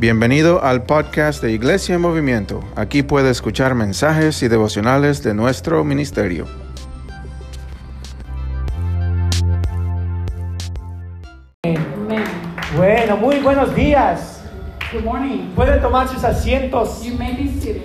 Bienvenido al podcast de Iglesia en Movimiento. Aquí puede escuchar mensajes y devocionales de nuestro ministerio. Bueno, muy buenos días. Good morning. Pueden tomar sus asientos. You may be seated.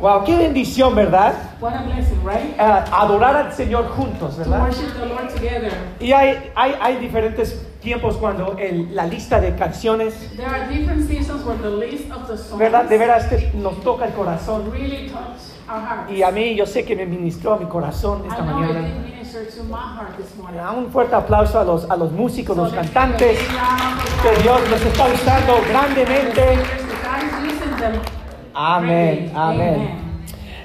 Wow, qué bendición, ¿verdad? What a blessing, right? Ah, adorar al Señor juntos, To ¿verdad? worship the Lord together. Y hay, hay, hay diferentes tiempos cuando el- la lista de canciones, There are different seasons where the list of the songs ¿verdad? De veras que nos toca el corazón. really touch our hearts. Y a mí yo sé que me ministró a mi corazón I esta it mañana. did minister to my heart this morning. Ah, Un fuerte aplauso a los, a los músicos, So los cantantes, que Dios los está usando grandemente. Amén, amén.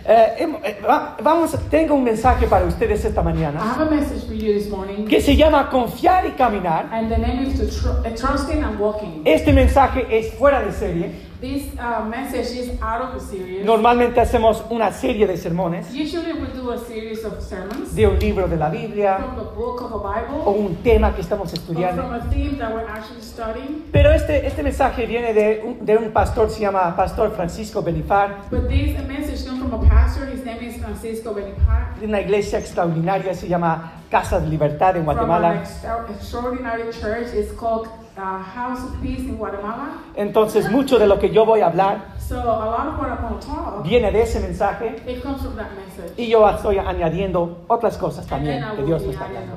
Eh, eh, va- vamos, tengo un mensaje para ustedes esta I mañana have a message for you this morning, que se llama Confiar y Caminar. and the name is to tr- uh, trusting and walking. Este mensaje es fuera de serie. This uh, message is out of a series. Normalmente hacemos una serie de sermones Usually we do a series of sermons de un libro de la Biblia from the book of a Bible o un tema que estamos or estudiando. from a theme that we're actually studying. Pero este, este mensaje viene de un, de un pastor, se llama Pastor Francisco Benifar, But this message comes from a pastor. His name is Francisco Benipar. de una iglesia extraordinaria, se llama Casa de Libertad en From an Guatemala. extra- extraordinary church. It's called uh, House of Peace in Guatemala. Entonces, mucho de lo que yo voy a hablar So a lot of what I'm talk, viene de ese mensaje it comes from that message. y yo estoy añadiendo otras cosas también que Dios me está dando.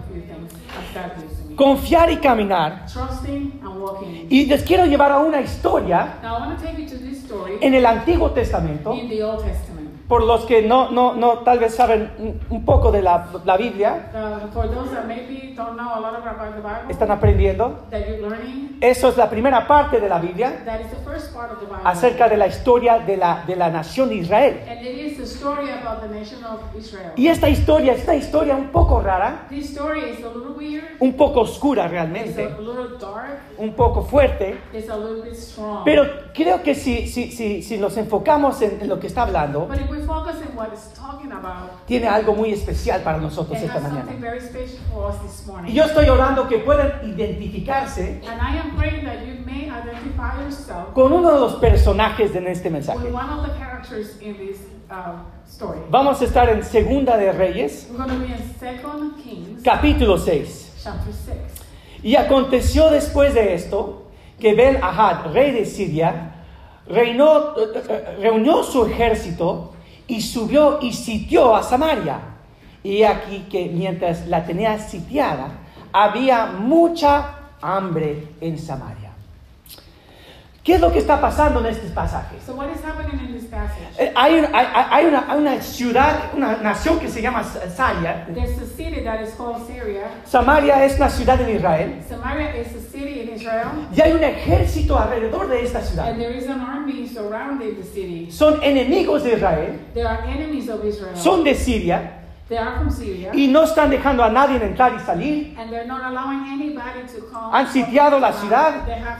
Confiar y caminar. Trusting and walking. Y les quiero llevar a una historia Now I want to take you to this story en el Antiguo Testamento. in the Old Testament. Por los que no, no, no tal vez saben un- poco de la, la Biblia, Uh, for those that maybe don't know a lot about the Bible, están aprendiendo. that you're learning, Eso es la primera parte de la Biblia that is the first part of the Bible. acerca de la historia de la, de la nación de Israel. And it is the story about the nation of Israel. Y esta historia es una historia un poco rara, This story is a little weird, un poco oscura realmente, a little dark, un poco fuerte, it's a little bit strong. pero creo que si, si, si, si nos enfocamos en, en lo que está hablando, but if we tiene algo muy especial para nosotros esta mañana. Y yo estoy orando que puedan identificarse and I am praying that you may identify yourself con uno de los personajes de este mensaje. uh. Vamos a estar en Segunda de Reyes, capítulo 6. chapter 6. Y aconteció después de esto que Ben Ahad, rey de Siria, reinó, eh, eh, reunió su ejército y subió y sitió a Samaria. Y aquí que mientras la tenía sitiada, había mucha hambre en Samaria. ¿Qué es lo que está pasando en estos pasajes? So what is happening in this passage? Eh, Hay, un- hay- hay- hay una, hay una ciudad, una nación que se llama Samaria. There's a city that is called Syria. Samaria es una ciudad en Israel. Samaria is a city in Israel, Y hay un ejército alrededor de esta ciudad. and there is an army surrounding the city. Son enemigos de Israel, There are enemies of Israel. son de Siria They are from Syria, y no están dejando a nadie entrar y salir. and they're not allowing anybody to come. Han sitiado la ciudad. They have.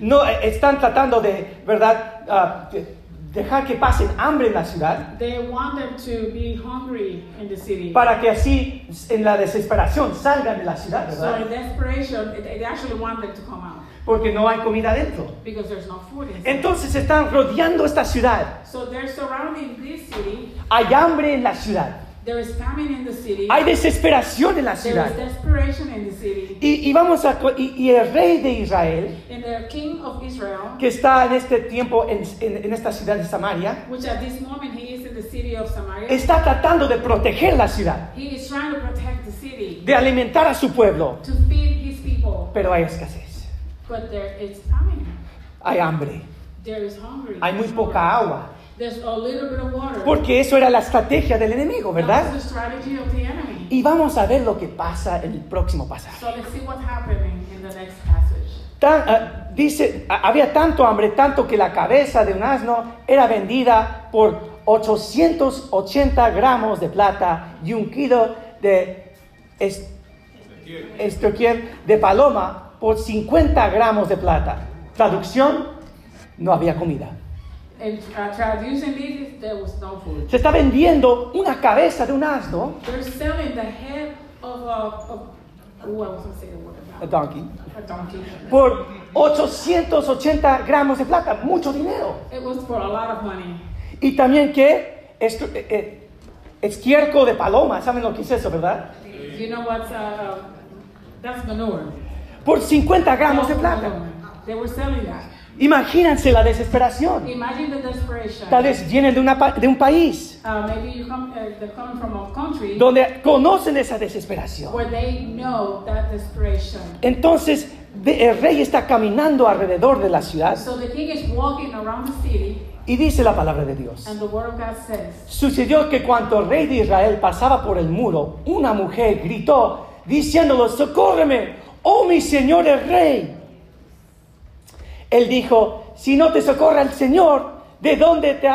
No eh, están tratando de, ¿verdad?, ah, de- dejar que pasen hambre en la ciudad They want them to be hungry in the city. para que así en la desesperación salgan de la ciudad, so ¿verdad? in desperation, they they actually want them to come out Porque no hay comida dentro. because there's no food inside. Entonces están rodeando esta ciudad. so they're surrounding this city. Hay hambre en la ciudad. There is famine in the city. Hay desesperación en la There ciudad. is desperation in the city. Y, y vamos a y, y el rey de Israel And the king of Israel, que está en este tiempo en, en- en esta ciudad de Samaria, which at this moment he is in the city of Samaria, está tratando de proteger la ciudad, he is trying to protect the city, de alimentar a su pueblo, pero hay escasez, But there is famine. hay hambre, There is hungry. hay muy poca agua, There's a little bit of water. porque eso era la estrategia del enemigo, ¿verdad? Y vamos a ver lo que pasa en el próximo pasaje. So let's see what's happening in the next passage. Tan- ah, dice, ah, había tanto hambre, tanto que la cabeza de un asno era vendida por 880 gramos de plata y un kilo de es- estoquiel de paloma por 50 gramos de plata. Traducción, no había comida. Se está vendiendo una cabeza de un asno They're selling the head of a, donkey, a donkey. por 880 gramos de plata, mucho dinero. It was for a lot of money. Y también que esto- eh, eh, estiércol de paloma, ¿saben lo que es eso, verdad? You know what's, uh, that's manure. Por 50 gramos de plata. They were selling that. Imagínense la desesperación. Imagine the desperation. Tal vez vienen de, una de un país Uh, maybe you come, uh, a country donde conocen esa desesperación. where they know that desperation. Entonces el rey está caminando alrededor de la ciudad So the king is walking around the city, y dice la palabra de Dios. and the word of God says, Sucedió que cuando el rey de Israel pasaba por el muro, una mujer gritó diciéndolo, socórreme, oh mi señor el rey. Él dijo, si no te socorra el Señor, ¿de dónde te,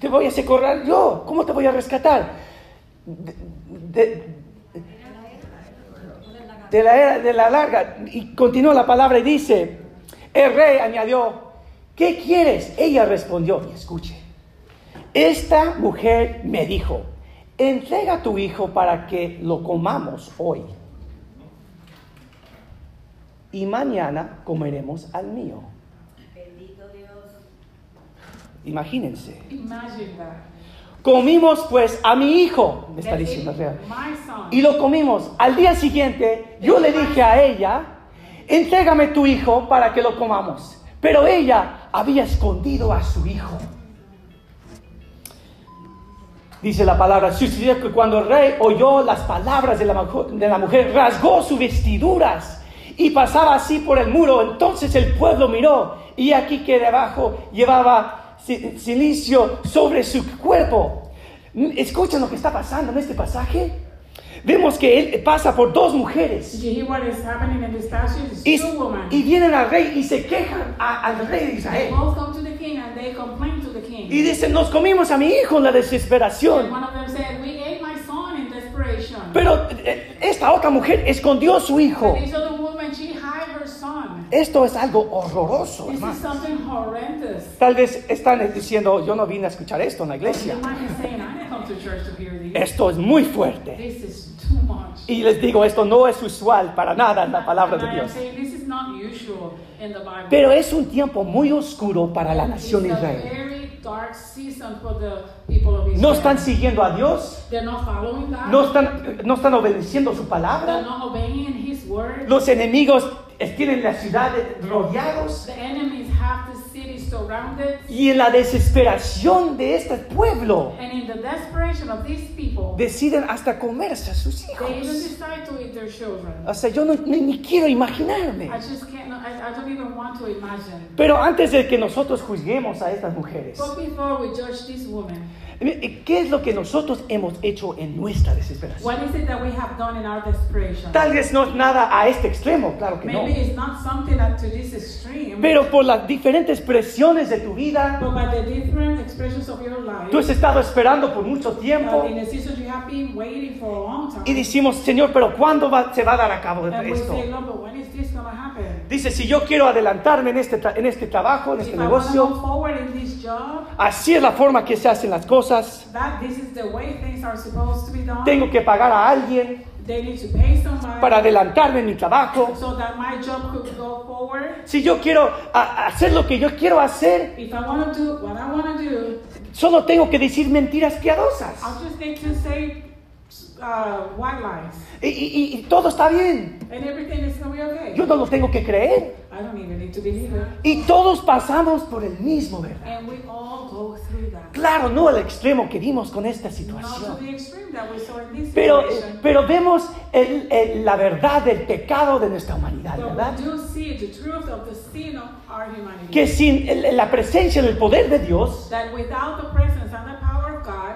te voy a socorrer yo? ¿Cómo te voy a rescatar? De, la era de la larga. Y continúa la palabra y dice, el rey añadió, ¿qué quieres? Ella respondió, y escuche, esta mujer me dijo, entrega a tu hijo para que lo comamos hoy. Y mañana comeremos al mío. Bendito Dios. Imagínense. Imagine that. Comimos pues a mi hijo, me está diciendo son. Y lo comimos. Al día siguiente yo le dije a ella, entrégame tu hijo para que lo comamos. Pero ella había escondido a su hijo. Dice la palabra, sucedió que cuando el rey oyó las palabras de la, mujer- de la mujer, rasgó sus vestiduras y pasaba así por el muro. Entonces el pueblo miró y aquí que debajo llevaba si- silicio sobre su cuerpo. ¿Escuchan lo que está pasando en este pasaje? Vemos que él pasa por dos mujeres. Y, y vienen al rey y se quejan a- al rey de Israel. Y dicen, nos comimos a mi hijo en la And desesperación. Pero eh, esta otra mujer escondió a su hijo. This other woman, she hid her son. Esto es algo horroroso. Tal vez están diciendo, yo no vine a escuchar esto en la iglesia. Esto es muy fuerte. Y les digo, esto no es usual para nada en la palabra de Dios. Pero es un tiempo muy oscuro para la nación de Israel. No están siguiendo a Dios, no están, no están obedeciendo su palabra. Los enemigos tienen la ciudad rodeados. The enemies have the city surrounded. Y en la desesperación de este pueblo, And in the desperation of these people, deciden hasta comerse a sus they even hijos. decide to eat their children. O sea, yo no, ni, ni quiero imaginarme. I just can't, I, I don't even want to imagine. Pero antes de que nosotros juzguemos a estas mujeres, But before we judge this woman, ¿qué es lo que nosotros hemos hecho en nuestra desesperación? what is it that we have done in our desperation? Tal vez no es nada a este extremo, claro que no. Maybe it's not something that to this extreme, Pero por las diferentes presiones de tu vida, but by the different expressions of your life, tú has estado esperando por mucho tiempo uh, in the season you have been waiting for a long time. y decimos, Señor, pero ¿cuándo va- se va a dar a cabo and we esto? say, Lord, but when is this going to happen? Dice, si yo quiero adelantarme en este, en este trabajo, en este If I to go negocio, forward in this job, así es la forma que se hacen las cosas. That this is the way things are supposed to be done. Tengo que pagar a alguien They need to pay somebody para adelantarme en mi trabajo. so that my job could go forward. Si yo quiero hacer lo que yo quiero hacer, If I want to do what I want to do, solo tengo que decir mentiras piadosas. Uh, white Y, y- y todo está bien. and everything is going to be okay. Yo no lo tengo que creer. I don't even need to believe it. Y todos pasamos por el mismo, ¿verdad? And we all go through that. Claro, no al extremo que vimos con esta Not to situación. the extreme that we saw in this Pero, situation. pero vemos el- el- la verdad del pecado de nuestra humanidad, but ¿verdad? we do see the truth of the sin of our humanity. Que sin el- la presencia del poder de Dios, that without the presence and the power of God,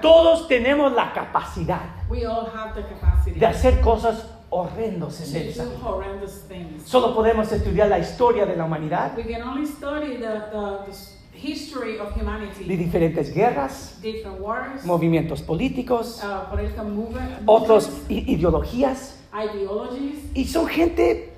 todos tenemos la capacidad we all have the capacity de hacer cosas horrendos en things. Solo podemos estudiar la historia de la humanidad, We can only study the, the, the history of de humanity, diferentes guerras, different wars, movimientos políticos, uh, movement, otras ideologías, ideologies, y son gente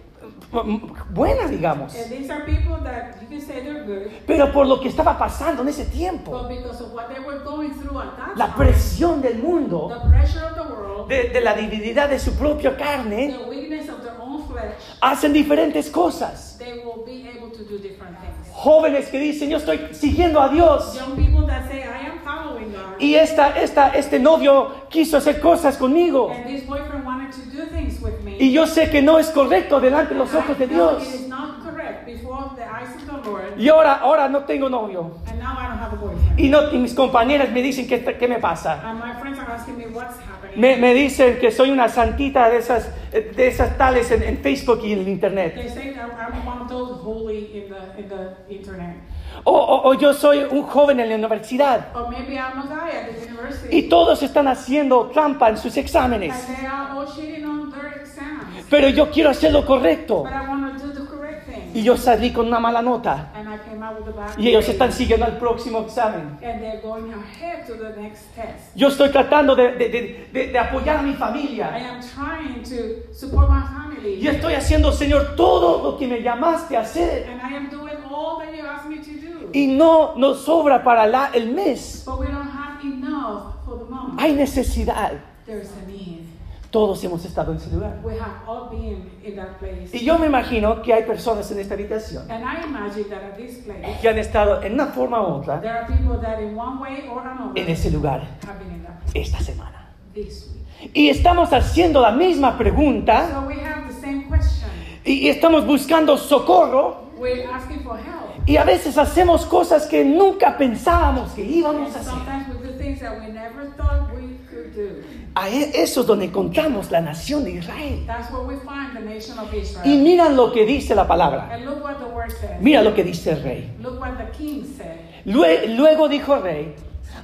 m- buena, digamos. And these are people that you can say they're good, Pero por lo que estaba pasando en ese tiempo, but because of what they were going through at that la time, presión del mundo, the pressure of the world, de, de la debilidad de su propia carne, the weakness of their own flesh, hacen diferentes cosas. they will be able to do different things. Jóvenes que dicen, yo estoy siguiendo a Dios. Young people that say, I am following God, Y esta, esta, este novio quiso hacer cosas conmigo. Y yo sé que no es correcto delante de los ojos de Dios. Y ahora, ahora no tengo novio. and now I don't have a boyfriend. Y, no, y mis compañeras me dicen, ¿qué, qué me pasa? And my friends are asking me what's happening. Me, me dicen que soy una santita de esas, de esas tales en, en Facebook y en el Internet. O, o- o yo soy un joven en la universidad. Or maybe I'm a guy at the university. Y todos están haciendo trampa en sus exámenes. And they are all cheating on their exams. Pero yo quiero hacer lo correcto. But I want to do the correct thing. Y yo salí con una mala nota. And I came out with a bad Y ellos están siguiendo al próximo examen. And they're going ahead to the next test. Yo estoy tratando de, de- de- de- apoyar a mi I familia. am trying to support my family. Y estoy haciendo, Señor, todo lo que me llamaste a hacer. Y no nos sobra para la- el mes. But we don't have enough for the month. Hay necesidad. There's a need. Todos hemos estado en ese lugar. We have all been in that place. Y yo me imagino que hay personas en esta habitación And I imagine that at this place, que han estado en una forma u otra there are people that in one way or another en ese lugar have been in that place esta semana. this week. Y estamos haciendo la misma pregunta So we have the same question. y estamos buscando socorro We're asking for help. Y a veces hacemos cosas que nunca pensábamos que íbamos a hacer. sometimes we do things that we never thought we could do. A e- eso es donde encontramos la nación de Israel. That's where we find the nation of Y Israel. mira lo que dice la palabra. And look what the word says. Mira lo que dice el rey. Look what the king said. Lue- Luego dijo el rey,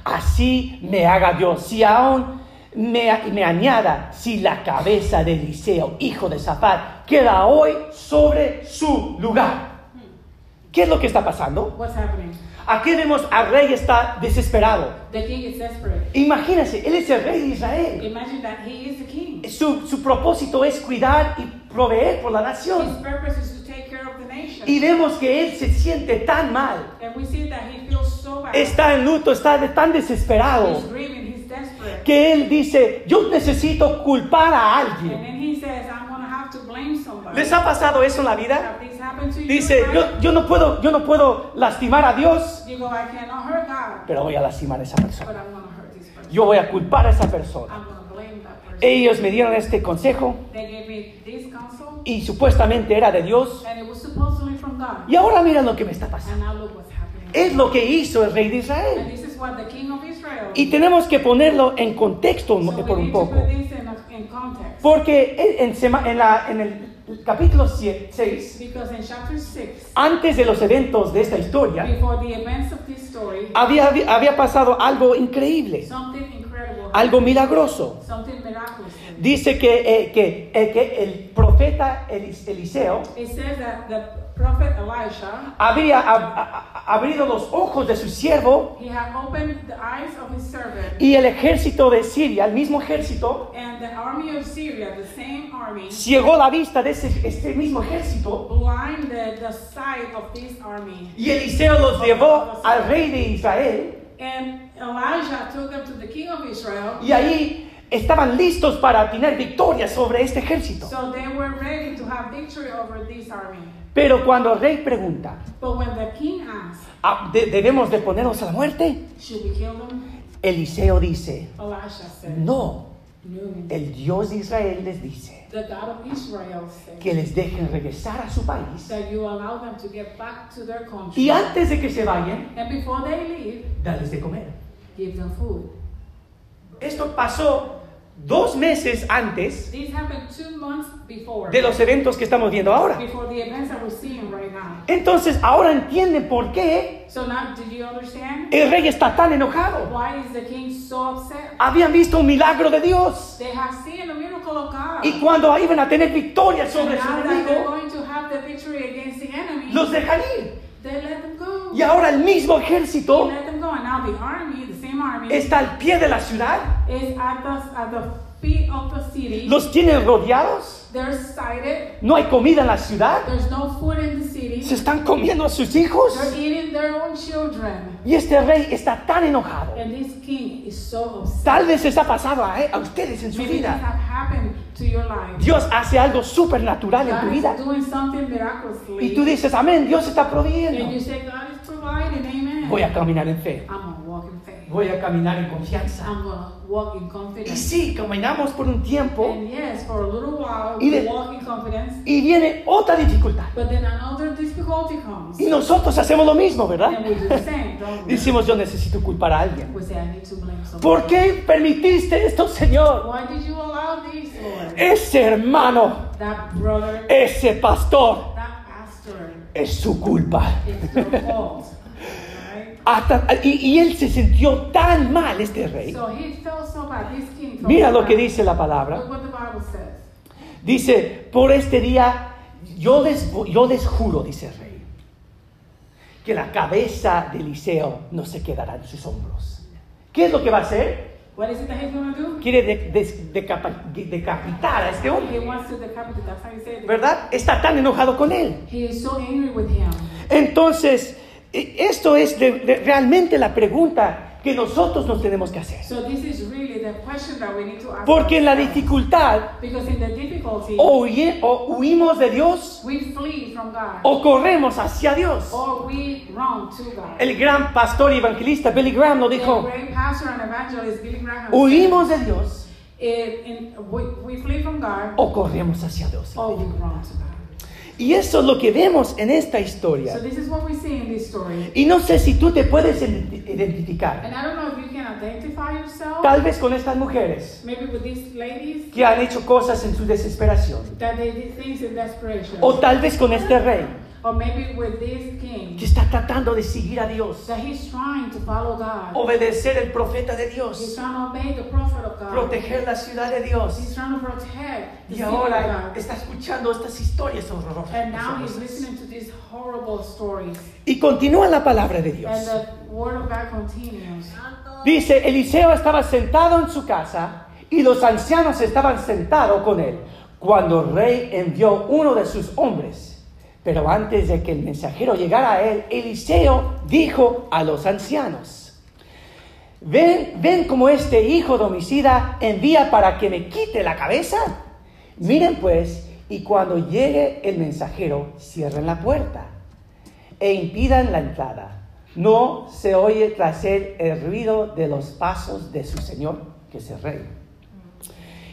así me haga Dios, si aún me, me añada, si la cabeza de Eliseo, hijo de Zafar, queda hoy sobre su lugar. ¿Qué es lo que está pasando? What's happening? Aquí vemos al rey está desesperado. The king is desperate. Imagínense, él es el rey de Israel. Imagine that he is the king. Su, su propósito es cuidar y proveer por la His nación. purpose is to take care of the nation. Y vemos que él se siente tan mal. And we see that he feels so bad. Está en luto, está de- tan desesperado. He's grieving, he's desperate. que él dice, yo necesito culpar a And alguien. then he says, I'm to have to blame somebody. ¿Les ha pasado eso en la vida? Dice, yo, yo no puedo, yo no puedo lastimar a Dios, pero voy a lastimar a esa but persona. I'm going to hurt this person. Yo voy a culpar a esa persona. I'm going to blame that person. Ellos me dieron este consejo They gave me this counsel, y supuestamente era de Dios. and it was supposedly from God. Y ahora mira lo que me está pasando. Es lo que hizo el rey de Israel. Y tenemos que ponerlo en contexto por un poco. Porque en, en en la- en el capítulo 6, Because in chapter 6, antes de los eventos de esta historia, before the events of this story, había, había pasado algo increíble, something incredible, algo milagroso. Dice que, eh, que, eh, que el profeta Elis- Eliseo Prophet Elisha, había ab- a- a- abrido los ojos de su siervo he had opened the eyes of his servant, y el ejército de Siria, el mismo ejército, and the army of Syria, the same army, ciegó la vista de ese, este mismo ejército blinded the sight of this army. y Eliseo los llevó al rey de Israel And Elijah took them to the king of Israel. y ahí estaban listos para tener victoria sobre este ejército. So they were ready to have victory over this army. Pero cuando el rey pregunta, But when the king asked, "Ah, ¿de- ¿debemos de ponernos a la muerte? Should we kill them? Eliseo dice, said, no, No. el Dios de Israel les dice The God of Israel said que les dejen regresar a su país that you allow them to get back to their country. y antes de que se vayan, And before they leave, darles de comer. give them food. Esto pasó dos meses antes This happened two months before. de los eventos que estamos viendo ahora. Before the events that we're seeing right now. Entonces ahora entienden por qué So now, do you understand? el rey está tan enojado. Why is the king so upset? Habían visto un milagro de Dios They have seen the miracle of God. y cuando iban a tener victoria sobre su enemigo, los dejan ir. They let them go. Y ahora el mismo They ejército let them go. And now the army, the same army, está al pie de la ciudad, is at the, at the feet of the city. los tienen rodeados. No hay comida en la ciudad, There's no food in the city. se están comiendo a sus hijos. They're eating their own children. Y este rey está tan enojado. And this king is so upset. Tal vez les ha pasado a, a ustedes en su Maybe vida. to your life. Dios hace algo supernatural en tu vida. is doing something miraculously. Y tú dices, amén, Dios está and proveyendo. you say, God is providing, amen. Voy a caminar en fe. I'm Voy a caminar en confianza. I'm gonna walk in Y confidence. sí, caminamos por un tiempo And yes, for a little while Y we de- walk in confidence, y viene otra dificultad. but then another difficulty comes. Y nosotros hacemos lo mismo, ¿verdad? same? Decimos, yo necesito culpar a alguien. Say. ¿Por qué permitiste esto, Señor? Why did you allow this, Lord? Ese hermano, That brother, ese pastor, that pastor, es su culpa. it's your fault. Right? Hasta- y, y él se sintió tan mal, este rey. So he felt so king Mira lo que dice la palabra. Dice, por este día yo les, yo les juro, dice el rey, que la cabeza de Eliseo no se quedará en sus hombros. ¿Qué es lo que va a hacer? What is it that he's going to do? Quiere de- des- decapa- de- decapitar a este He hombre, wants to decapitate. That's how you say it. ¿verdad? Está tan enojado con él. He is so angry with him. Entonces, esto es de- de- realmente la pregunta que nosotros nos tenemos que hacer. So this is really the question that we need to ask. Porque en la dificultad o, huye- o huimos de Dios we flee from God. o corremos hacia Dios. Or we run to God. El gran pastor y evangelista Billy Graham lo dijo, Graham huimos de Dios eh, in- we, we flee from God o corremos hacia Dios. or we run to God. Y eso es lo que vemos en esta So historia. this is what we see in this story. Y no sé si tú te puedes identi- identificar, And I don't know if you can identify yourself, tal vez con estas mujeres maybe with these ladies, que han hecho cosas en su desesperación, that they did things in desperation. o tal vez con este rey Or maybe with this king, que está tratando de seguir a Dios, that he's trying to follow God. obedecer el profeta de He's Dios, trying to obey the prophet of God. proteger la ciudad de He's Dios. trying to protect the Y city of ahora God. está escuchando estas historias horrorosas. And now he's listening to these horrible stories. Y continúa la palabra de Dios. And the word of God continues. Dice, Eliseo estaba sentado en su casa y los ancianos estaban sentados con él cuando el rey envió uno de sus hombres. Pero antes de que el mensajero llegara a él, Eliseo dijo a los ancianos, ¿ven, ven cómo este hijo de homicida envía para que me quite la cabeza? Miren pues, y cuando llegue el mensajero, cierren la puerta e impidan la entrada. No se oye tras él el ruido de los pasos de su señor, que es el rey.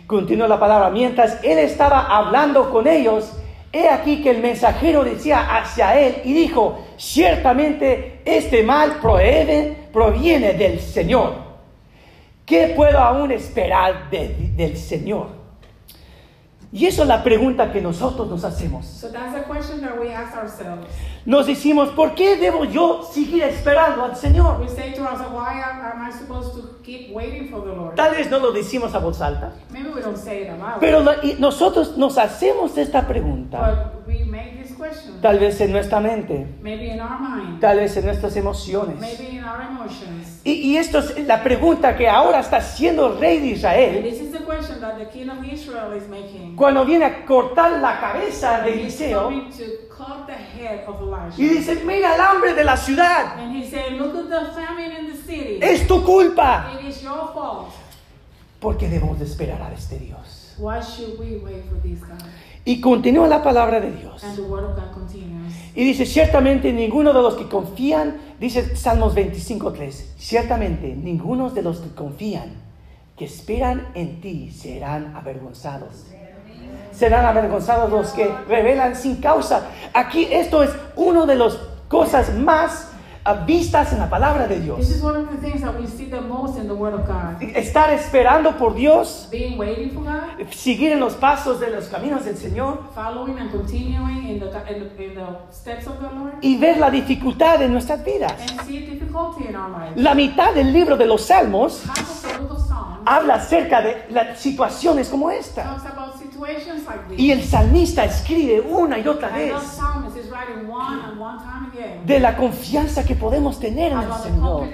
Continúa la palabra. Mientras él estaba hablando con ellos, he aquí que el mensajero decía hacia él y dijo, ciertamente este mal proviene, del Señor. ¿Qué puedo aún esperar de- del Señor? Y eso es la pregunta que nosotros nos hacemos. So that's a question that we ask ourselves. Nos decimos, ¿por qué debo yo seguir esperando al Señor? We say to ourselves, why am am I supposed to keep waiting for the Lord? Tal vez no lo decimos a voz alta, Maybe we don't say it aloud. pero y nosotros nos hacemos esta pregunta, But we make this. Tal vez en nuestra mente, Maybe in our mind. tal vez en nuestras emociones. Maybe in our emotions. Y, y esto es la pregunta que ahora está haciendo el rey de Israel this is the question that the king of Israel is making. cuando viene a cortar la cabeza de Eliseo y dice, mira el hambre de la ciudad, And he said, Look at the famine in the city. es tu culpa, It is your fault. porque debemos de esperar a este Dios. Why should we wait for? Y continúa la palabra de Dios. And the word of God continues. Y dice, ciertamente ninguno de los que confían, dice Salmos 25.3, ciertamente ninguno de los que confían, que esperan en ti, serán avergonzados. Serán avergonzados los que revelan sin causa. Aquí esto es una de las cosas más vistas en la palabra de This Dios. is one of the things that we see the most in the word of God. Estar esperando por Dios, Being waiting for God, seguir en los pasos de los caminos del Señor following and continuing in the, in the, in the steps of the Lord, y ver la dificultad en nuestras vidas. and see difficulty in our lives. La mitad del libro de los Salmos Half of the book of Psalms habla acerca de las situaciones como esta. talks about situations like this. Y el salmista escribe una y otra vez de la confianza que podemos tener en el Señor.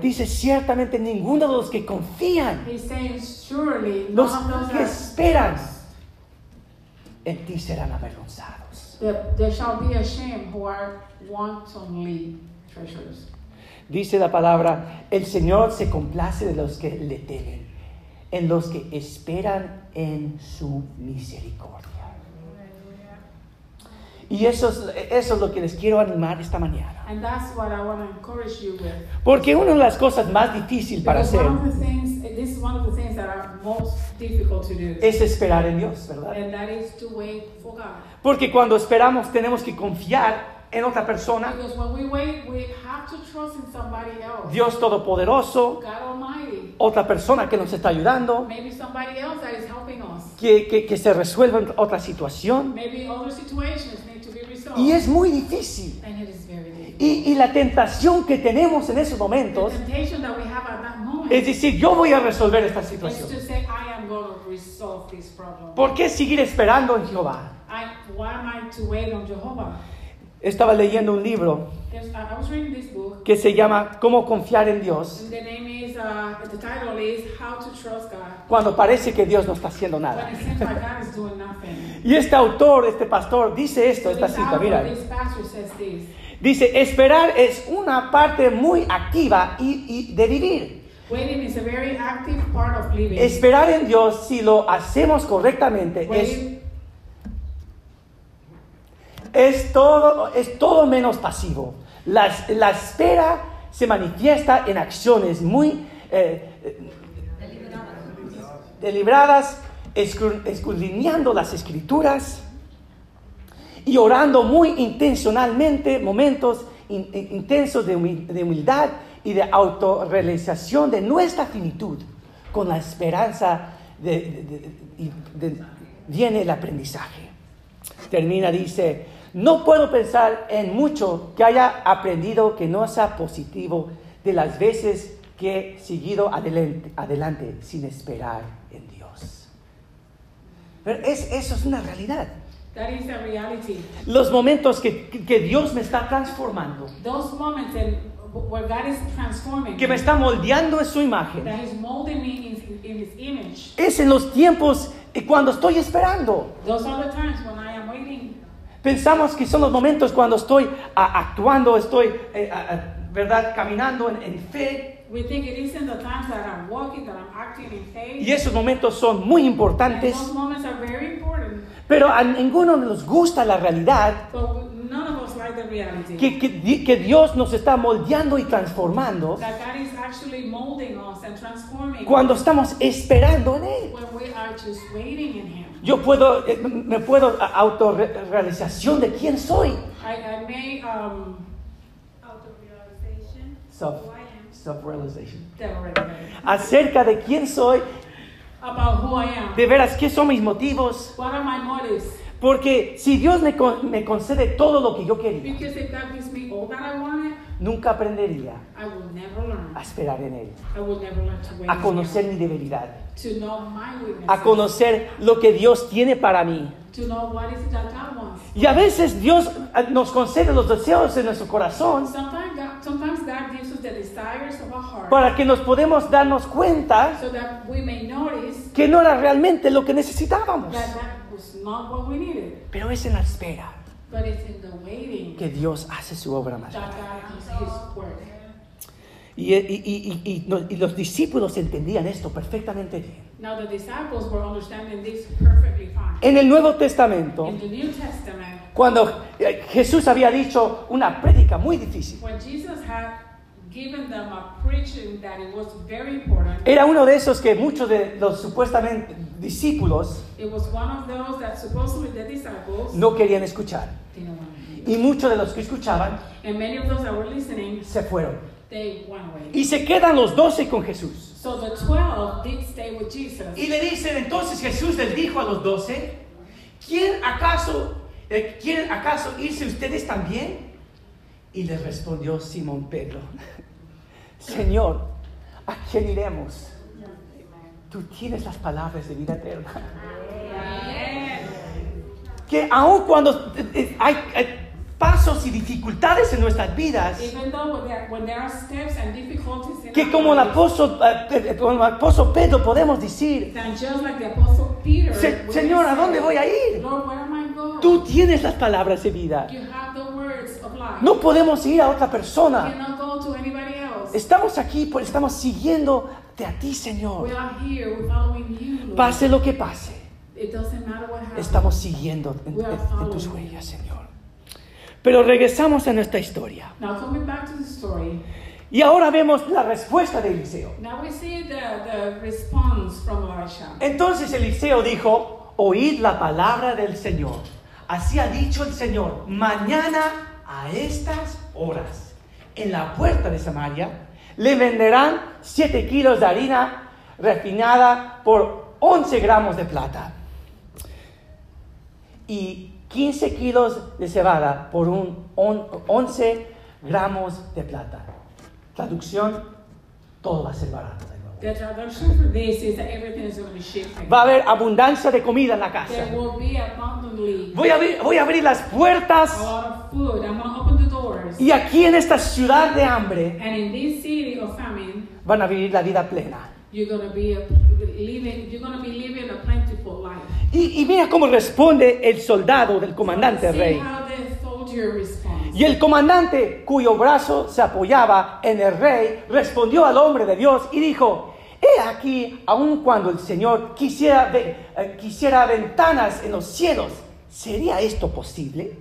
Dice, ciertamente ninguno de los que confían, los que esperan, en ti serán avergonzados. There, there shall be ashamed who are wantonly treasures. Dice la palabra, el Señor se complace de los que le temen, en los que esperan en su misericordia. Y eso es, eso es lo que les quiero animar esta mañana. And that's what I want to encourage you with. Porque una de las cosas más difíciles para hacer one of the things, this is one of the things that are most difficult to do. es esperar en Dios, ¿verdad? And that is to wait for God. Porque cuando esperamos tenemos que confiar en otra persona, Because when we wait, we have to trust in somebody else. Dios Todopoderoso, Almighty. otra persona que nos está ayudando, Maybe somebody else that is helping us. que, que, que se resuelva otra situación. Maybe other situations need to be resolved. Y es muy difícil. And it is very difficult. Y, y la tentación que tenemos en esos momentos The temptation that we have at that moment es decir, yo voy a resolver esta situación. to say, I am going to resolve this problem. ¿Por qué seguir esperando en Jehová? I, why am I to wait on Jehovah? Estaba leyendo un libro There's, I I was reading this book. que se llama Cómo confiar en Dios is, uh, is cuando parece que Dios no está haciendo when nada. it seems like God is doing nothing. Y este autor, este pastor, dice esto, So esta this cita, mira. this pastor says this. Dice, esperar es una parte muy activa y, y de vivir. Waiting is a very active part of living. Esperar en Dios, si lo hacemos correctamente, Waiting, es, todo, es todo menos pasivo. La, la espera se manifiesta en acciones muy eh, deliberadas, escru- escudriñando las escrituras y orando muy intencionalmente momentos in- in- intensos de, humi- de humildad y de autorrealización de nuestra finitud con la esperanza de- viene el aprendizaje. Termina, dice, no puedo pensar en mucho que haya aprendido que no sea positivo de las veces que he seguido adelante, adelante sin esperar en Dios. Pero es, eso es una realidad. that is the reality. Los momentos que, que Dios me está transformando, Those moments in, where God is transforming que me está moldeando en su imagen, that He's molding me in, in His image. es en los tiempos eh, cuando estoy esperando. Those are the times when I am waiting. Pensamos que son los momentos cuando estoy ah, actuando, estoy, eh, ah, ah, ¿verdad?, caminando en, en fe. We think it the times that I'm walking, that I'm acting in faith. Y esos momentos son muy And importantes, those moments are very important. pero a ninguno nos gusta la realidad But none of us like the reality. que, que di- que Dios nos está moldeando y transformando that God is actually molding us and transforming cuando us estamos esperando en Él. when we are just waiting in Him. Yo puedo, eh, me puedo autorrealización de quién soy. I, I may um, Auto-realization. Self, Who I am. self-realization. Acerca de quién soy, about who I am. de veras, qué son mis motivos. What are my motives? Porque si Dios me, con- me concede todo lo que yo quería, Because if God gives me all that I wanted, nunca aprendería I will never learn. a esperar en Él, I will never learn to wait. a conocer mi debilidad, to know my weaknesses, a conocer lo que Dios tiene para mí. to know what is it that God wants. Y a veces Dios eh, nos concede los deseos de nuestro corazón Sometimes God, sometimes God gives us the desires of our heart para que nos podemos darnos cuenta so that we may notice que no era realmente lo que necesitábamos. Pero es en la espera But it's in the waiting que Dios hace su obra más. that God does His work. Y, y- y- y- y no- y los discípulos entendían esto perfectamente bien. Now the disciples were understanding this perfectly fine. En el Nuevo Testamento, In the New Testament, cuando eh, Jesús había dicho una prédica muy difícil, when Jesus had given them a preaching that it was very important, era uno de esos que muchos de los supuestamente discípulos it was one of those that supposedly the disciples no querían escuchar. Y muchos de los que escuchaban And many of those that were listening, se fueron. They went away. Y se quedan los doce con Jesús. So the 12 did stay with Jesus. Y le dicen, entonces Jesús les dijo a los doce, ¿quieren acaso, eh, ¿quieren acaso irse ustedes también? Y les respondió Simón Pedro, Señor, ¿a quién iremos? Tú tienes las palabras de vida eterna. Que aun cuando eh, eh, hay, eh, pasos y dificultades en nuestras vidas Even though when there, when there are steps and difficulties in que como el apóstol, eh, eh, como el apóstol Pedro podemos decir, then just like the apostle Peter, "Se- when Señor, ¿a dónde voy a ir? Tú tienes las palabras de vida. You have the words of life. No podemos ir a otra persona. Estamos aquí, pues estamos siguiéndote a ti, Señor. We are here. We're following you, Lord. Pase lo que pase, estamos siguiendo en, en- en tus huellas, Señor. Pero regresamos a nuestra historia. Now coming back to the story. Y ahora vemos la respuesta de Eliseo. Now we see the, the response from Elisha. Entonces Eliseo dijo, oíd la palabra del Señor. Así ha dicho el Señor, mañana a estas horas, en la puerta de Samaria, le venderán 7 kilos de harina refinada por 11 gramos de plata y 15 kilos de cebada por un on- 11 gramos de plata. Traducción, todo va a ser barato. The traduction for this is that everything is going to be. Va a haber abundancia de comida en la casa. There will be abundantly Voy a, abrir, voy a abrir las puertas a lot of food. I'm going to open the doors. y aquí en esta ciudad de hambre And in this city of famine, van a vivir la vida plena. You're going to be a, living. You're going to be living a plentiful life. Y, y mira cómo responde el soldado del comandante See rey. how the soldier responds. Y el comandante, cuyo brazo se apoyaba en el rey, respondió al hombre de Dios y dijo, he aquí, aun cuando el Señor quisiera, eh, quisiera ventanas en los cielos, ¿sería esto posible?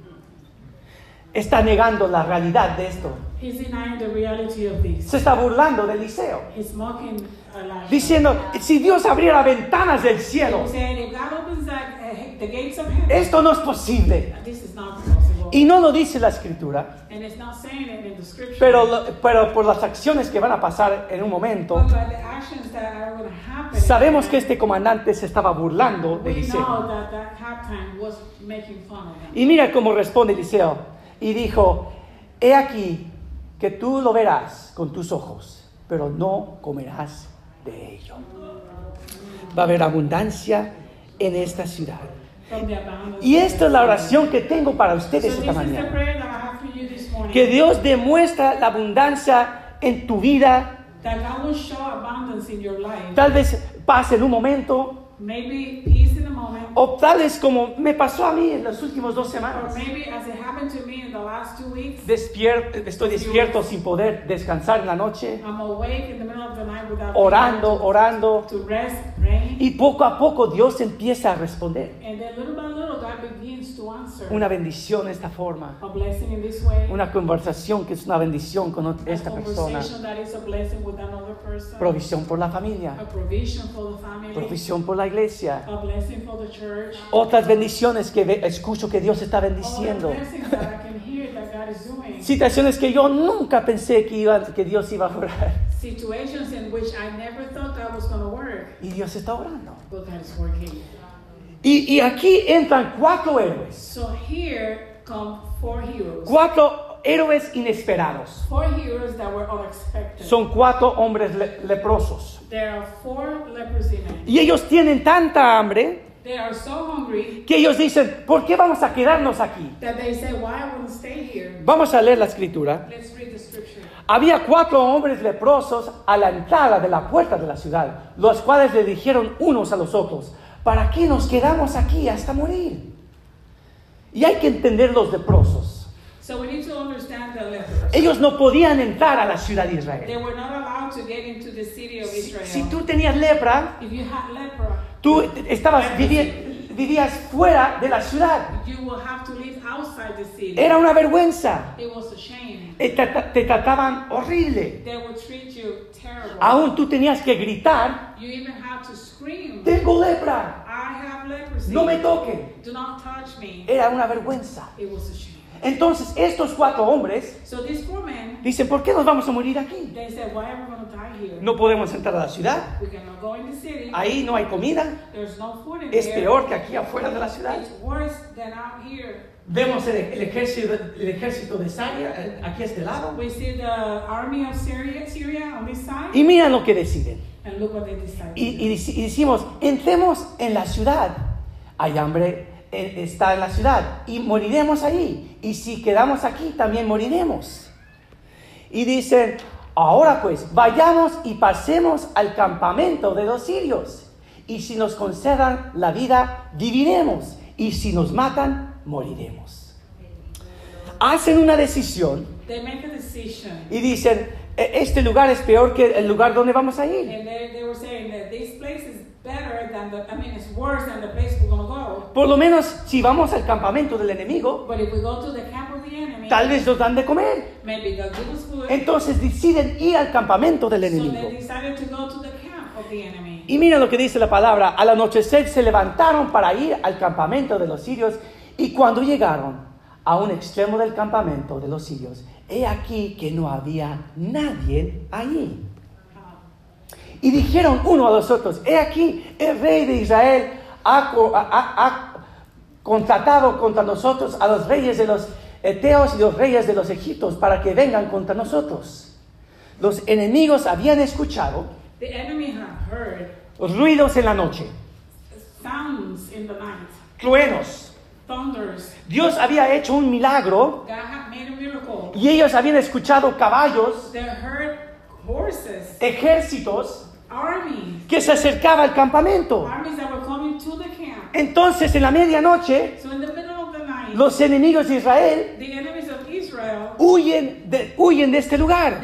Está negando la realidad de esto. He's denying the reality of this. Se está burlando de Eliseo, He's mocking Elijah. diciendo, si Dios abriera ventanas del cielo, He's saying, if God opens that, uh, the gates of heaven, esto no es posible. this is not possible. Y no lo dice la escritura, and it's not saying it in the scripture. pero, pero por las acciones que van a pasar en un momento, but by the actions that are going to happen, sabemos que este comandante se estaba burlando de Eliseo. know that that halftime was making fun of him. Y mira cómo responde Eliseo. Y dijo, he aquí que tú lo verás con tus ojos, pero no comerás de ello. Va a haber abundancia en esta ciudad. Y esta es la oración que tengo para ustedes esta mañana. Que Dios demuestra la abundancia en tu vida. that God will show abundance in your life. Tal vez pase en un momento, Maybe peace in the moment. o tal vez como me pasó a mí en las últimas dos Or semanas. maybe as it happened to me in the last two weeks, Despier- estoy despierto sin poder descansar en la noche, I'm awake in the middle of the night without orando, orando. to, to rest, praying. Y poco a poco Dios empieza a responder. And then little by little, God begins to answer. Una bendición de esta forma. a blessing in this way. Una conversación que es una bendición con ot- a esta persona. conversation that is a blessing with another person. Provisión por la a familia. provision for the family. Provisión por la iglesia. a blessing for the church. Otras bendiciones que escucho que Dios está bendiciendo. Situaciones que yo nunca pensé que, iba, que Dios iba a orar. Situations in which I never thought God was going to work, Y Dios está orando. but God is working. Y, y aquí entran cuatro héroes. So here come four heroes. Cuatro héroes inesperados. Four heroes that were unexpected. Son cuatro hombres le- leprosos. there are four leprosy men. Y ellos tienen tanta hambre They are so hungry que ellos dicen, ¿por qué vamos a quedarnos aquí? that they say, Why I wouldn't stay here? Vamos a leer la escritura. Let's read the scripture. Había cuatro hombres leprosos a la entrada de la puerta de la ciudad, los cuales le dijeron unos a los otros, ¿para qué nos quedamos aquí hasta morir? Y hay que entender los leprosos. So we need to understand the lepers. Ellos no podían entrar a la ciudad de They Israel. were not allowed to get into the city of Si, Israel. si tú tenías lepra, if you had lepra, tú estabas vivi- vivías fuera de la ciudad. you will have to live outside the city. Era una vergüenza. it was a shame. Te, te trataban horrible. They would treat you terrible. Aún tú tenías que gritar, You even had to scream, tengo lepra, I have leprosy. no me toquen. Do not touch me. Era una vergüenza. It was a shame. Entonces estos cuatro hombres So men, dicen, ¿por qué nos vamos a morir aquí? said, Why are we going to die here? No podemos entrar a la ciudad. We cannot go in the city. Ahí no hay comida. No food in Es there. peor que aquí afuera de la ciudad. It's worse than out here. Vemos el, el ejército, el ejército de Siria eh, aquí a este lado. We see the army of Syria, Syria on this side, Y miran lo que deciden. and look what they. Y, y y decimos, entremos en la ciudad. Hay hambre está en la ciudad y moriremos ahí. Y si quedamos aquí, también moriremos. Y dicen, ahora pues, vayamos y pasemos al campamento de los sirios. Y si nos concedan la vida, viviremos. Y si nos matan, moriremos. Hacen una decisión They make a decision. y dicen, "E- este lugar es peor que el lugar donde vamos a ir. Por lo menos si vamos al campamento del enemigo, But if we go to the camp of the enemy, tal vez nos dan de comer. maybe they'll give us food. Entonces deciden ir al campamento del enemigo. they decided to go to the camp of the enemy. Y mira lo que dice la palabra, al anochecer se levantaron para ir al campamento de los sirios y cuando llegaron a un extremo del campamento de los sirios, he aquí que no había nadie allí. Y dijeron uno a los otros, he aquí, el rey de Israel ha, ha- ha- contratado contra nosotros a los reyes de los Eteos y los reyes de los Egiptos para que vengan contra nosotros. Los enemigos habían escuchado The enemy had heard ruidos en la noche, sounds in the night, truenos. thunders. Dios había hecho un milagro y ellos habían escuchado caballos, They heard horses, ejércitos que se acercaban al campamento. armies that were coming to the camp. Entonces en la medianoche los enemigos de Israel the enemies of Israel, huyen de, huyen de este lugar.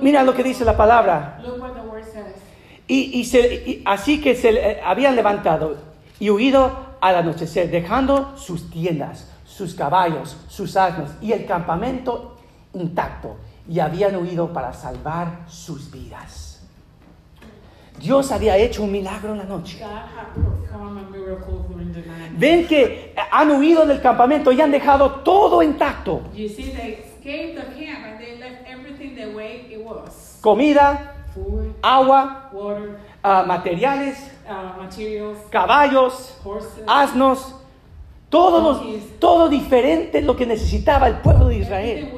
mira lo que dice la palabra. Look what the word says. Y, y se- y así que se eh, habían levantado y huido al anochecer, dejando sus tiendas, sus caballos, sus asnos y el campamento intacto. Y habían huido para salvar sus vidas. Dios había hecho un milagro en la noche. Ven que han huido del campamento y han dejado todo intacto. Comida, Food, agua, water, ah, materiales, uh, materials, caballos, horses. asnos, todo, los- todo diferente lo que necesitaba el pueblo de Israel.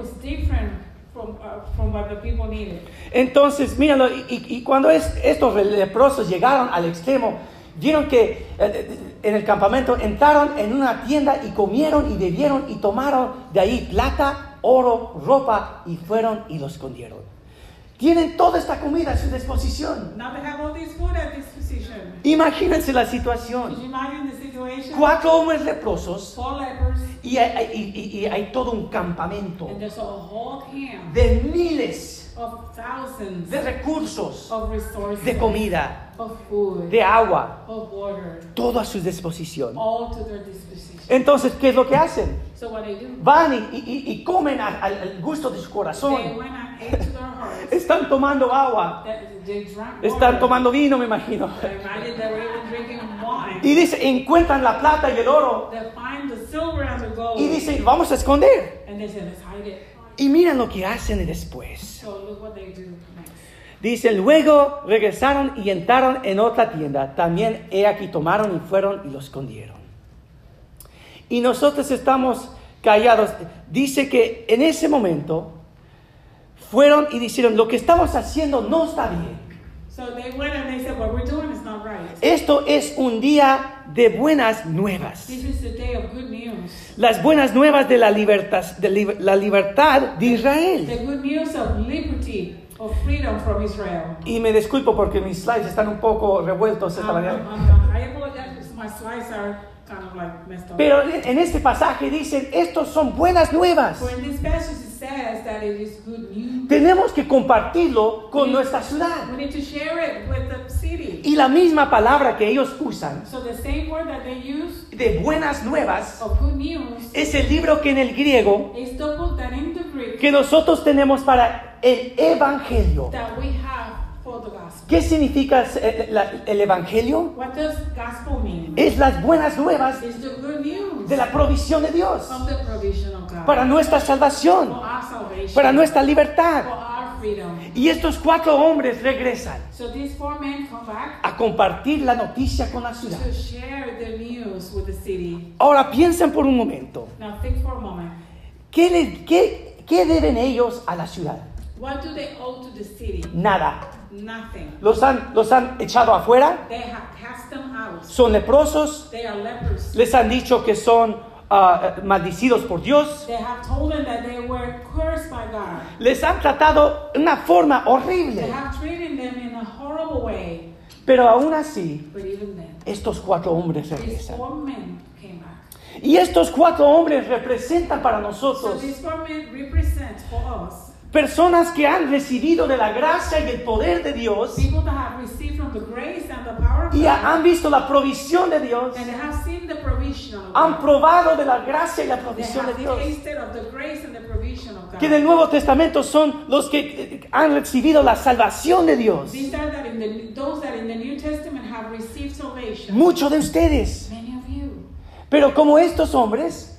From, uh, from what the people needed. Entonces, míralo, y, y- y cuando es- estos leprosos llegaron al extremo, vieron que eh, en el campamento entraron en una tienda y comieron y bebieron y tomaron de ahí plata, oro, ropa y fueron y lo escondieron. Tienen toda esta comida a su disposición. Now they have all this food at disposition. Imagínense la situación. Cuatro hombres leprosos Four lepers, y hay, y- y- y hay todo un campamento de miles de recursos, of resources, de comida, of food, de agua, of water, todo a su disposición. Entonces, ¿qué es lo que hacen? So what they do, Van y, comen al, gusto de su corazón. Están tomando agua. Están tomando vino, me imagino. Y dice, encuentran la plata y el oro. They find the silver and the gold. Y dicen, vamos a esconder. Y miran lo que hacen después. Dicen, luego regresaron y entraron en otra tienda. También he aquí tomaron y fueron y lo escondieron. Y nosotros estamos callados. Dice que en ese momento fueron y dijeron, lo que estamos haciendo no está bien. So they went and they said, what we're doing is not right. Esto es un día de buenas nuevas. This is the day of good news. Las buenas nuevas de la libertad de, li- la libertad de Israel. The good news of liberty, of freedom from Israel. Y me disculpo porque mis slides están un poco revueltos esta Um, mañana. um, um, my slides are kind of like messed up. Pero en este pasaje dicen, estos son buenas nuevas. For in this passage it says that it is good news. Tenemos que compartirlo con nuestra ciudad. We need to share it with the city. Y la misma palabra que ellos usan So the same word that they use de buenas nuevas of good news es el libro que en el griego that in the Greek que nosotros tenemos para el evangelio. that we have for the gospel. ¿Qué significa el, la- el evangelio? What does gospel mean? Es las buenas nuevas It's the good news de la provisión de Dios of the provision of God para nuestra for salvación, our salvation, para nuestra for libertad. our freedom. Y estos cuatro hombres regresan So these four men come back a compartir la noticia con la ciudad. to share the news with the city. Ahora piensen por un momento, Now think for a moment. ¿qué, le- qué- qué deben ellos a la ciudad? What do they owe to the city? Nada. Nothing. los han, los han echado afuera, They have cast them out. son leprosos, They are lepers. les han dicho que son ah, maldicidos por Dios, They have told them that they were cursed by God. les han tratado de una forma They horrible. have treated them in a horrible way. Pero aún así, But even then, estos cuatro hombres these regresan. four men came back. Y estos cuatro hombres representan para So nosotros these four men represent for us personas que han recibido de la gracia y el poder de Dios y han visto la provisión de Dios, han probado de la gracia y la provisión de Dios. Que en el Nuevo Testamento son los que eh, han recibido la salvación de Dios. Muchos de ustedes. Many of you. Pero como estos hombres,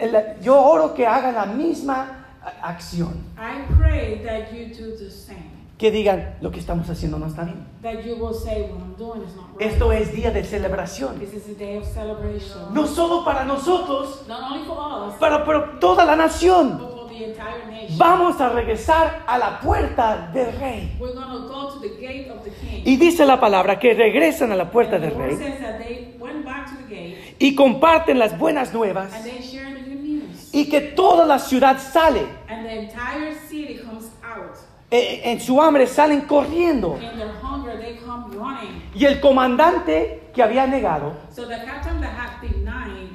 De- yo oro que hagan la misma acción. I pray that you do the same. Que digan, lo que estamos haciendo no está bien. That you will say, what I'm doing is not right. Esto es día de celebración. This is a day of celebration. No solo para nosotros, Not only for us, para, para toda la nación. but for the entire nation. Vamos a regresar a la puerta del rey. We're going to go to the gate of the king. Y dice la palabra que regresan a la puerta And del rey says that they went back to the gate y comparten las buenas nuevas and they shared the good news. Y que toda la ciudad sale. And the entire city comes out. Eh, En su hambre salen corriendo. In their hunger, they come running. Y el comandante que había negado, So the captain that had denied,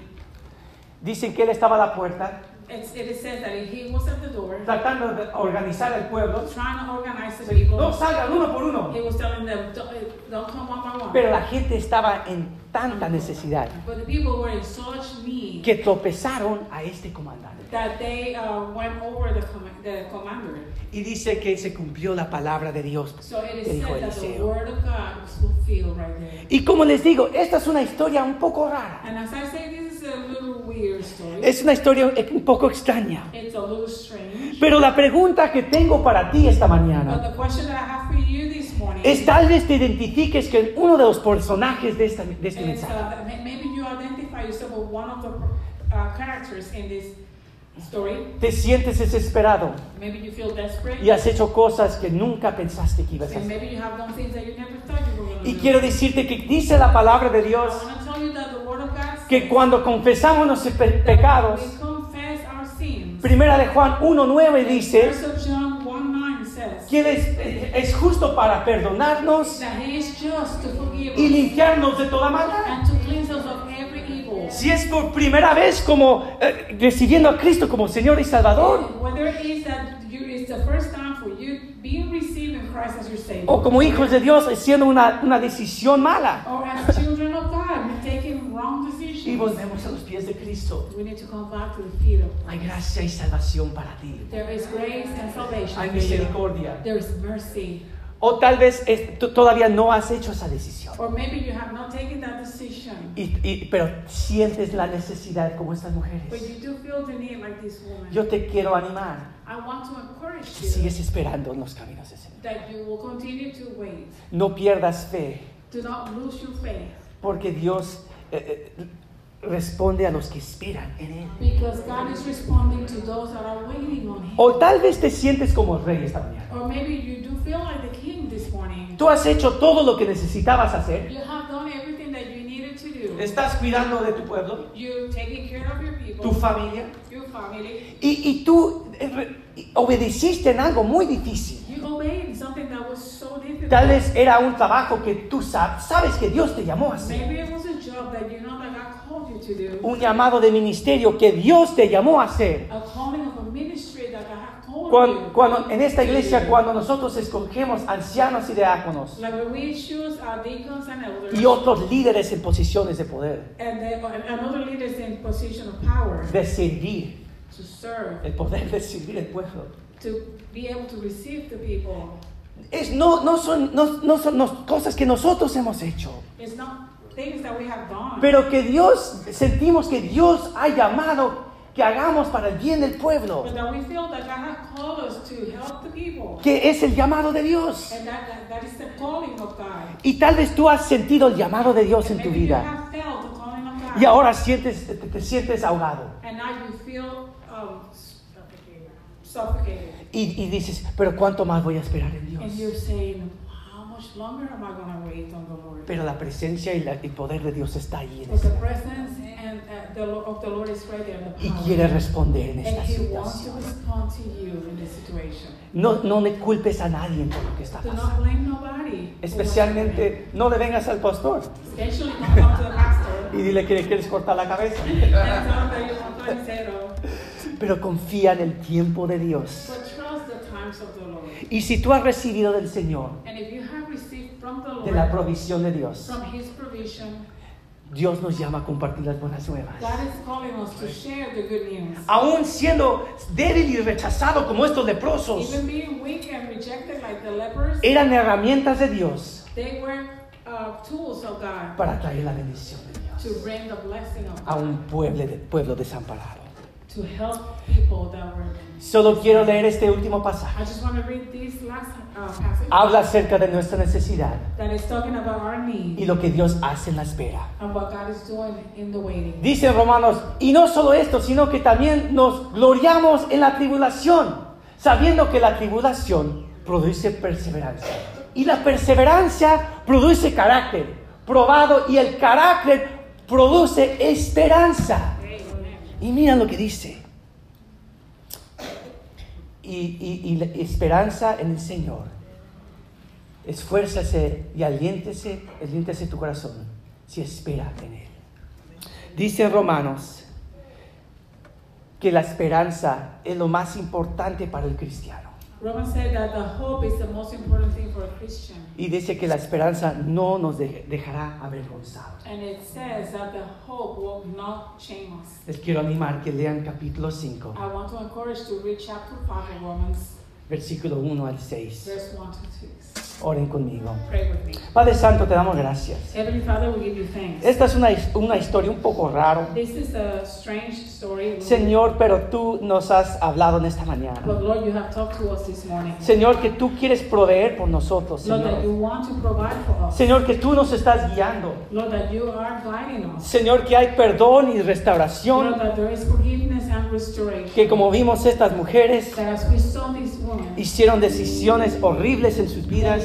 dicen que él estaba a la puerta it's, it says that he was at the door tratando de organizar el pueblo. trying to organize the people. No salgan uno por uno. He was telling them, don't, uh, don't come one by one. Pero la gente estaba en tanta necesidad But the people were in such need que tropezaron a este comandante. that they uh, went over the, com- the commander. Y dice que se cumplió la palabra de Dios So it is said that the word of God was fulfilled right there. Y como les digo, esta es una historia un poco rara. And as I say, this Es una historia un poco extraña. It's a little strange. Pero la pregunta que tengo para ti esta But mañana the question that I have for you this morning es tal vez te identifiques con uno de los personajes de, esta- de este is mensaje. uh, may- maybe you identify yourself with one of the uh, characters in this story. Te sientes desesperado Maybe you feel desperate. y has hecho cosas que nunca pensaste que ibas a hacer. Y quiero decirte que dice la palabra de Dios que cuando confesamos nuestros pecados, we confess our sins. primera de Juan 1.9 dice Verse of John 1 9 says que Él es, es justo para perdonarnos y us limpiarnos de toda maldad. and to cleanse us of every evil. Si es por primera vez como eh, recibiendo a Cristo como Señor y Salvador, Whether it is that you, it's the first time for you being received in Christ as your Savior, o como hijos de Dios haciendo una, una decisión mala, or as children of God, we're taking wrong y volvemos a los pies de Cristo. we need to come back to the feet of Hay gracia y salvación para ti. There is grace and salvation. Hay for you. misericordia. There is mercy. O tal vez es- tú todavía no has hecho esa decisión. Or maybe you have not taken that decision, Y, y- pero sientes la necesidad como estas but mujeres. you do feel the need like this woman. Yo te quiero animar. I want to encourage que you Sigues esperando en los caminos del Señor. that you will continue to wait. No pierdas fe, Do not lose your faith. porque Dios eh, eh, responde a los que esperan en Él. God is to those that are on Him. O tal vez te sientes como rey esta mañana. Or maybe you do feel like the king this. Tú has hecho todo lo que necesitabas hacer. You have done everything that you needed to do. Estás cuidando de tu pueblo, care of your people, tu familia. your family. Y, y tú eh, obedeciste en algo muy difícil. You obeyed in something that was so difficult. Tal vez era un trabajo que tú sab- sabes que Dios te llamó a hacer. Maybe it was a job that you know Un llamado de ministerio que Dios te llamó a hacer. Cuando, cuando- en esta iglesia, do. cuando nosotros escogemos ancianos y diáconos y otros líderes en posiciones de poder, and, then, and other leaders in position of power de servir, to serve, el poder de servir al pueblo. Es, no, no son, no, no son cosas que nosotros hemos hecho, It's not things that we have done. pero que Dios, sentimos que Dios ha llamado que hagamos para el bien del pueblo, que es el llamado de Dios. And that, that, that is the calling of God. Y tal vez tú has sentido el llamado de Dios en And tu vida y ahora sientes, te, te sientes ahogado. Feel um, suffocated. Y, y dices, pero ¿cuánto más voy a esperar en Dios? Pero la presencia y el poder de Dios está ahí en But the esta presence and uh, y quiere responder en and esta He wants to situación. respond to you in this situation. No, no me culpes a nadie por lo que está Do not pasando. Especialmente, no le vengas al pastor happening. Especially don't come to the pastor y dile que le quieres cortar la cabeza. Pero confía en el tiempo de Dios. But trust the times of the Lord. Y si tú has recibido del Señor, And if you have received from the de la provisión de Dios, from His provision, Dios nos llama a compartir las buenas nuevas. Aún siendo débil y rechazado como estos leprosos, like the lepers, eran herramientas de Dios they were uh, tools of God para traer la bendición de Dios to bring the blessing of a un pueblo, pueblo desamparado. To help people that were. Solo quiero leer este último pasaje. I just want to read this last uh, passage Habla acerca de nuestra necesidad that is talking about our need y lo que Dios hace en la espera. and what God is doing in the waiting. Dice Romanos, y no solo esto, sino que también nos gloriamos en la tribulación, sabiendo que la tribulación produce perseverancia. Y la perseverancia produce carácter probado y el carácter produce esperanza. Y mira lo que dice. Y, esperanza en el Señor. Esfuérzase y aliéntese, aliéntese tu corazón si espera en Él. Dice Romanos que la esperanza es lo más importante para el cristiano. Romans said that the hope is the most important thing for a Christian. Y dice que la esperanza no nos de- dejará avergonzados. And it says that the hope will not shame us. Les quiero animar que lean capítulo 5, I want to encourage to read chapter 5 of Romans, versículo 1 al 6. Verse 1 to 6. Oren conmigo. Padre Santo, te damos gracias. Heavenly Father, we give you thanks. Esta es una, una historia un poco rara. This is a strange story. Señor, pero tú nos has hablado en esta mañana. But Lord, you have talked to us this morning. Señor, que tú quieres proveer por nosotros, Lord, that you Señor. Señor, que tú nos estás guiando. Señor, que hay perdón y restauración. Que como vimos estas mujeres Hicieron decisiones horribles en sus vidas.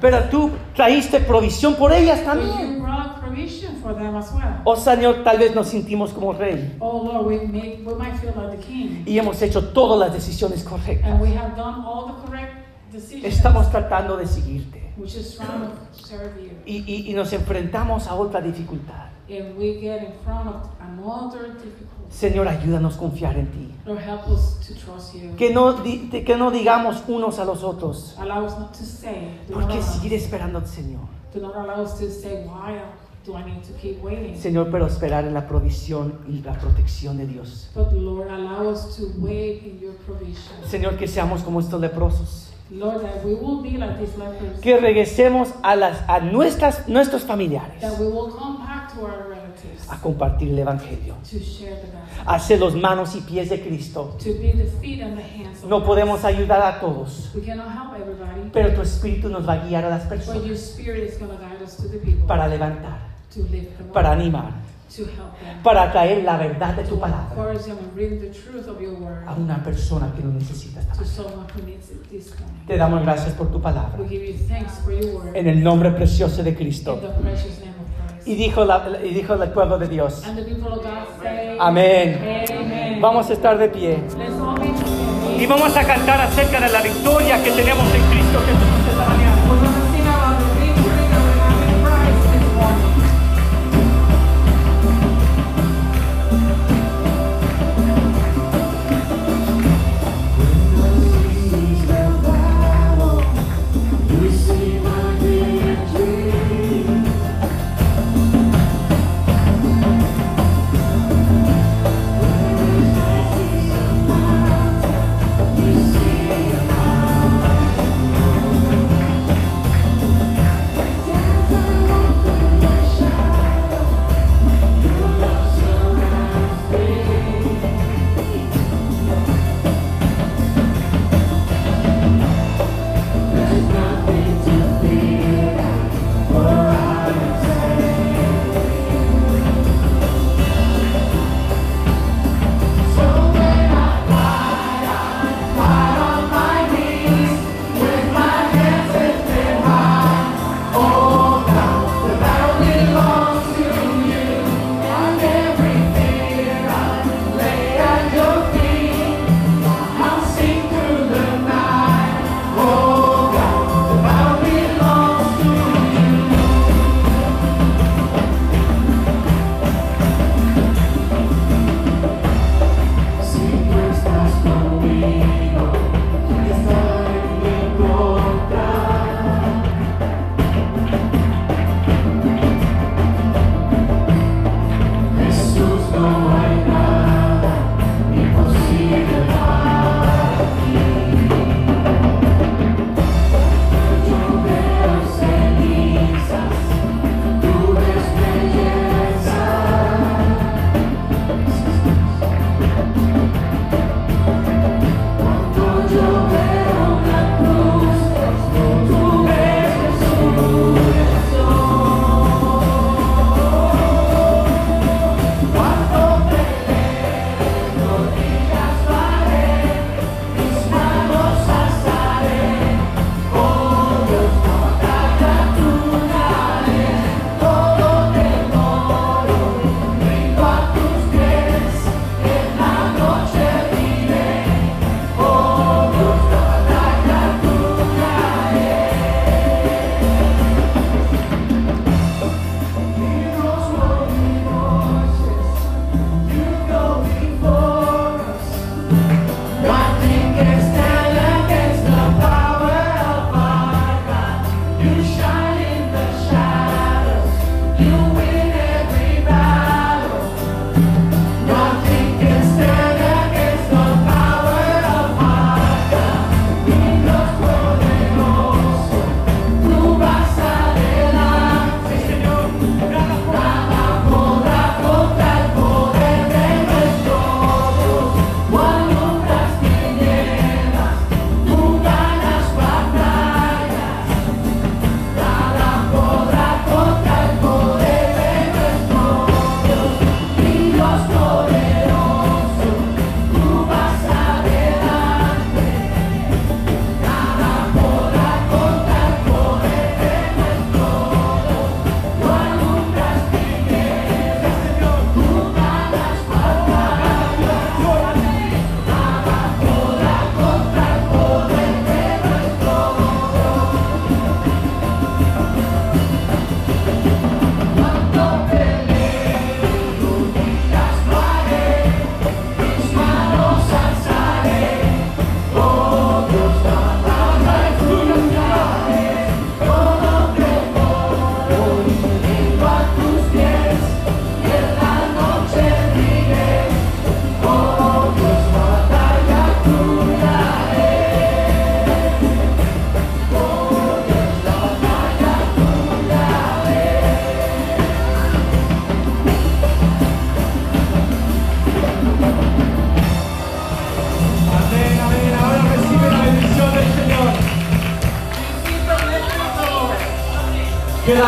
Pero tú traíste provisión por ellas también. Oh Señor, tal vez nos sentimos como rey Lord, we, may, we might feel like the king. y hemos hecho todas las decisiones correctas. And we have done all the correct decisions. Estamos tratando de seguirte y, y- y nos enfrentamos a otra dificultad. And we get in front of another difficulty. Señor, ayúdanos a confiar en ti. Lord, help us to trust you. Que no, que no digamos unos a los otros. Allow us not to say, do ¿Por not, qué allow, seguir esperando al Señor? do not allow us to say, why do I need to keep waiting? Señor, pero esperar en la provisión y la protección de Dios. But Lord, allow us to wait in your provision. Señor, que seamos como estos leprosos. Lord, that we will be like these lepers. Que regresemos a, las, a nuestras, nuestros familiares That we will come back to our a compartir el Evangelio. A ser los manos y pies de Cristo. No podemos ayudar a todos, pero tu Espíritu nos va a guiar a las personas para levantar, para animar, To help them. para traer la verdad de tu palabra a una persona que lo necesita. Te damos gracias por tu palabra. En el nombre precioso de Cristo. Y dijo, la- y dijo el pueblo de Dios. Amén. Vamos a estar de pie. Y vamos a cantar acerca de la victoria que tenemos en Cristo Jesús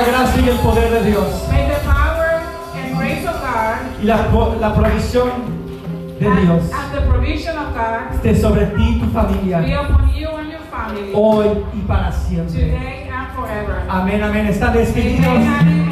la gracia y el poder de Dios May the power and grace of God y la, la provisión de Dios and, the provision of God esté sobre ti y tu be familia upon you and your family hoy y para siempre. today and forever. Amén, amén. Están despedidos. Amen.